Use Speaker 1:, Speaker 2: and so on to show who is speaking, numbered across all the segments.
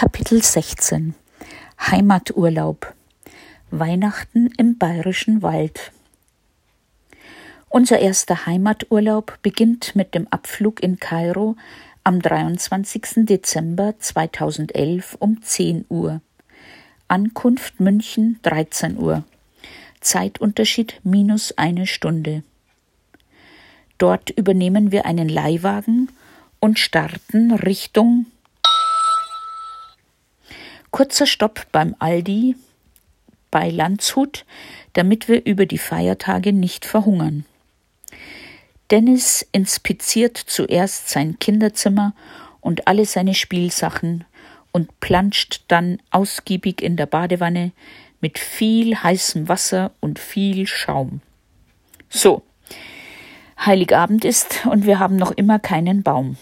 Speaker 1: Kapitel 16 Heimaturlaub Weihnachten im bayerischen Wald Unser erster Heimaturlaub beginnt mit dem Abflug in Kairo am 23. Dezember 2011 um 10 Uhr. Ankunft München 13 Uhr. Zeitunterschied minus eine Stunde. Dort übernehmen wir einen Leihwagen und starten Richtung Kurzer Stopp beim Aldi bei Landshut, damit wir über die Feiertage nicht verhungern. Dennis inspiziert zuerst sein Kinderzimmer und alle seine Spielsachen und planscht dann ausgiebig in der Badewanne mit viel heißem Wasser und viel Schaum. So, Heiligabend ist und wir haben noch immer keinen Baum.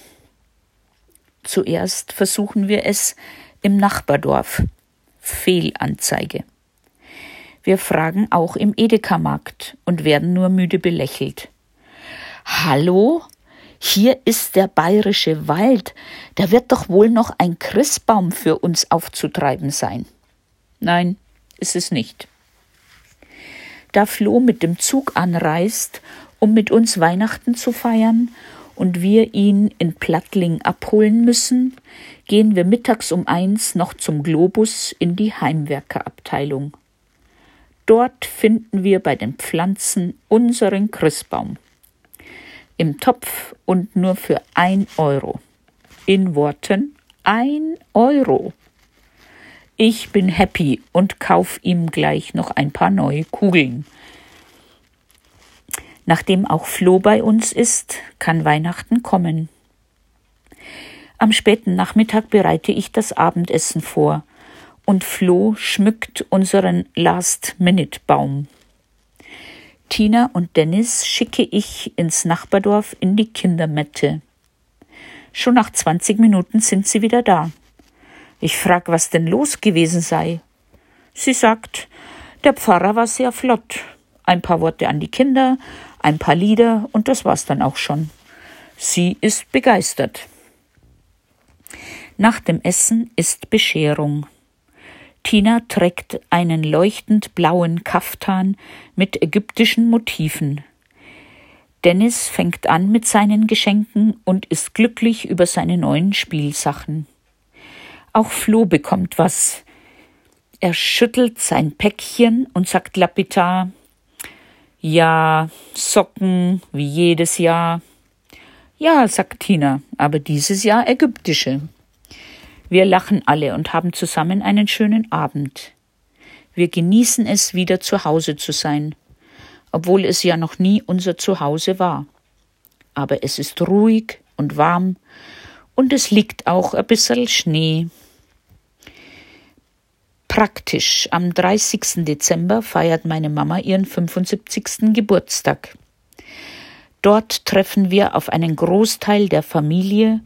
Speaker 1: Zuerst versuchen wir es im Nachbardorf. Fehlanzeige. Wir fragen auch im Edeka-Markt und werden nur müde belächelt. Hallo? Hier ist der bayerische Wald. Da wird doch wohl noch ein Christbaum für uns aufzutreiben sein. Nein, ist es nicht. Da Flo mit dem Zug anreist, um mit uns Weihnachten zu feiern, und wir ihn in Plattling abholen müssen, gehen wir mittags um eins noch zum Globus in die Heimwerkerabteilung. Dort finden wir bei den Pflanzen unseren Christbaum. Im Topf und nur für ein Euro. In Worten ein Euro. Ich bin happy und kauf ihm gleich noch ein paar neue Kugeln. Nachdem auch Flo bei uns ist, kann Weihnachten kommen. Am späten Nachmittag bereite ich das Abendessen vor und Flo schmückt unseren Last-Minute-Baum. Tina und Dennis schicke ich ins Nachbardorf in die Kindermette. Schon nach 20 Minuten sind sie wieder da. Ich frag, was denn los gewesen sei. Sie sagt, der Pfarrer war sehr flott. Ein paar Worte an die Kinder, ein paar Lieder und das war's dann auch schon. Sie ist begeistert. Nach dem Essen ist Bescherung. Tina trägt einen leuchtend blauen Kaftan mit ägyptischen Motiven. Dennis fängt an mit seinen Geschenken und ist glücklich über seine neuen Spielsachen. Auch Flo bekommt was. Er schüttelt sein Päckchen und sagt lapidar ja, Socken, wie jedes Jahr. Ja, sagt Tina, aber dieses Jahr ägyptische. Wir lachen alle und haben zusammen einen schönen Abend. Wir genießen es, wieder zu Hause zu sein, obwohl es ja noch nie unser Zuhause war. Aber es ist ruhig und warm und es liegt auch ein bisschen Schnee. Praktisch. Am 30. Dezember feiert meine Mama ihren 75. Geburtstag. Dort treffen wir auf einen Großteil der Familie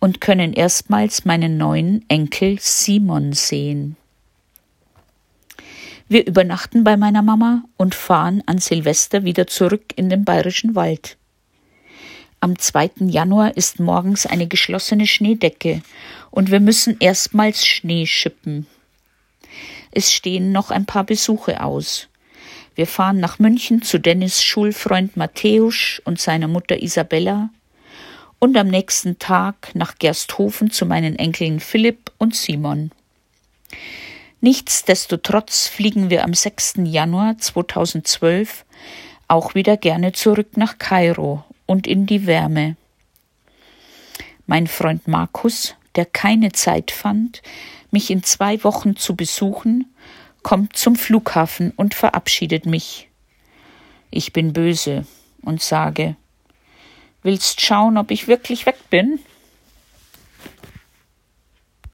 Speaker 1: und können erstmals meinen neuen Enkel Simon sehen. Wir übernachten bei meiner Mama und fahren an Silvester wieder zurück in den bayerischen Wald. Am 2. Januar ist morgens eine geschlossene Schneedecke und wir müssen erstmals Schnee schippen. Es stehen noch ein paar Besuche aus. Wir fahren nach München zu Dennis Schulfreund Matthäus und seiner Mutter Isabella und am nächsten Tag nach Gersthofen zu meinen Enkeln Philipp und Simon. Nichtsdestotrotz fliegen wir am 6. Januar 2012 auch wieder gerne zurück nach Kairo und in die Wärme. Mein Freund Markus, der keine Zeit fand, mich in zwei Wochen zu besuchen, kommt zum Flughafen und verabschiedet mich. Ich bin böse und sage, Willst schauen, ob ich wirklich weg bin?